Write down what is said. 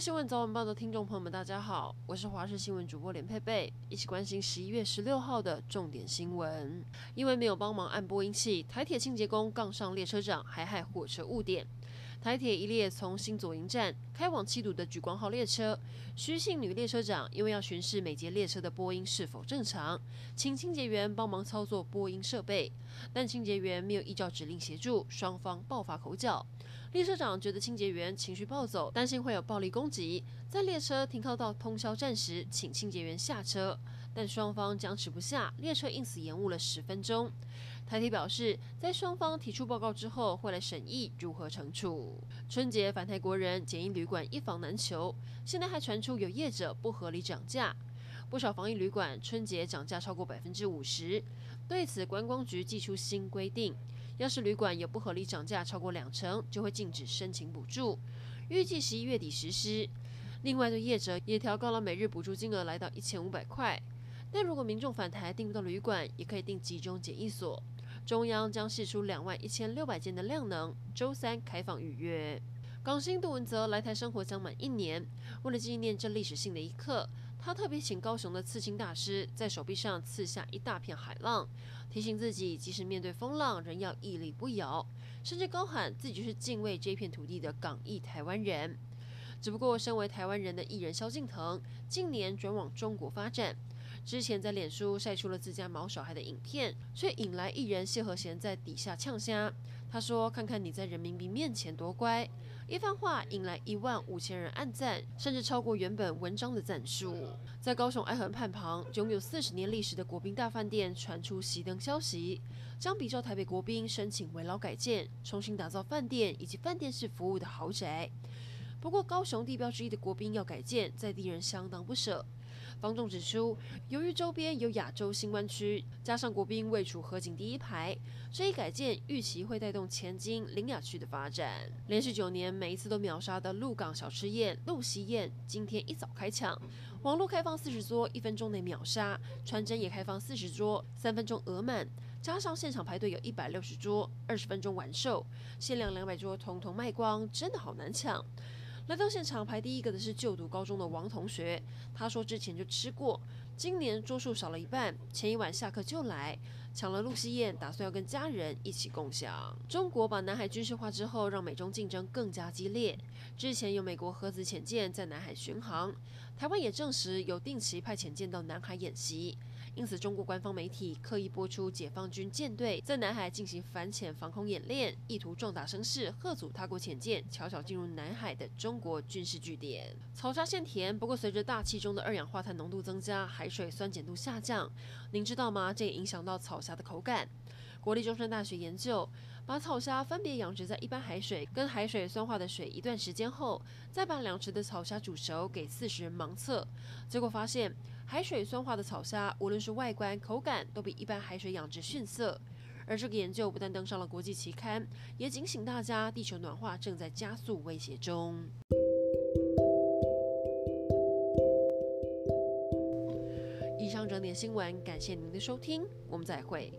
新闻早晚报的听众朋友们，大家好，我是华视新闻主播连佩佩，一起关心十一月十六号的重点新闻。因为没有帮忙按播音器，台铁清洁工杠上列车长，还害火车误点。台铁一列从新左营站开往七堵的莒光号列车，徐姓女列车长因为要巡视每节列车的播音是否正常，请清洁员帮忙操作播音设备，但清洁员没有依照指令协助，双方爆发口角。列车长觉得清洁员情绪暴走，担心会有暴力攻击，在列车停靠到通宵站时，请清洁员下车，但双方僵持不下，列车因此延误了十分钟。台铁表示，在双方提出报告之后，会来审议如何惩处。春节返台国人检疫旅馆一房难求，现在还传出有业者不合理涨价，不少防疫旅馆春节涨价超过百分之五十。对此，观光局祭出新规定，要是旅馆有不合理涨价超过两成，就会禁止申请补助，预计十一月底实施。另外，对业者也调高了每日补助金额，来到一千五百块。但如果民众返台订不到旅馆，也可以订集中检疫所。中央将释出两万一千六百间的量能，周三开放预约。港星杜汶泽来台生活将满一年，为了纪念这历史性的一刻，他特别请高雄的刺青大师在手臂上刺下一大片海浪，提醒自己即使面对风浪，仍要屹立不摇，甚至高喊自己就是敬畏这片土地的港裔台湾人。只不过，身为台湾人的艺人萧敬腾，近年转往中国发展。之前在脸书晒出了自家毛小孩的影片，却引来艺人谢和弦在底下呛虾。他说：“看看你在人民币面前多乖。”一番话引来一万五千人按赞，甚至超过原本文章的赞数。在高雄爱河畔旁，拥有四十年历史的国宾大饭店传出熄灯消息，将比照台北国宾申请围老改建，重新打造饭店以及饭店式服务的豪宅。不过，高雄地标之一的国宾要改建，在地人相当不舍。方仲指出，由于周边有亚洲新湾区，加上国宾位处河景第一排，这一改建预期会带动前金林雅区的发展。连续九年每一次都秒杀的鹿港小吃宴鹿席宴，今天一早开抢，网络开放四十桌，一分钟内秒杀；传真也开放四十桌，三分钟额满，加上现场排队有一百六十桌，二十分钟完售，限量两百桌，统统卖光，真的好难抢。来到现场排第一个的是就读高中的王同学，他说之前就吃过，今年桌数少了一半，前一晚下课就来抢了露西宴，打算要跟家人一起共享。中国把南海军事化之后，让美中竞争更加激烈。之前有美国核子潜舰在南海巡航，台湾也证实有定期派潜舰到南海演习。因此，中国官方媒体刻意播出解放军舰队在南海进行反潜防空演练，意图壮大声势，吓阻他国潜舰悄悄进入南海的中国军事据点。草沙鲜甜，不过随着大气中的二氧化碳浓度增加，海水酸碱度下降，您知道吗？这也影响到草虾的口感。国立中山大学研究，把草虾分别养殖在一般海水跟海水酸化的水一段时间后，再把两池的草虾煮熟，给四十人盲测，结果发现海水酸化的草虾无论是外观、口感都比一般海水养殖逊色。而这个研究不但登上了国际期刊，也警醒大家，地球暖化正在加速威胁中。以上整点新闻，感谢您的收听，我们再会。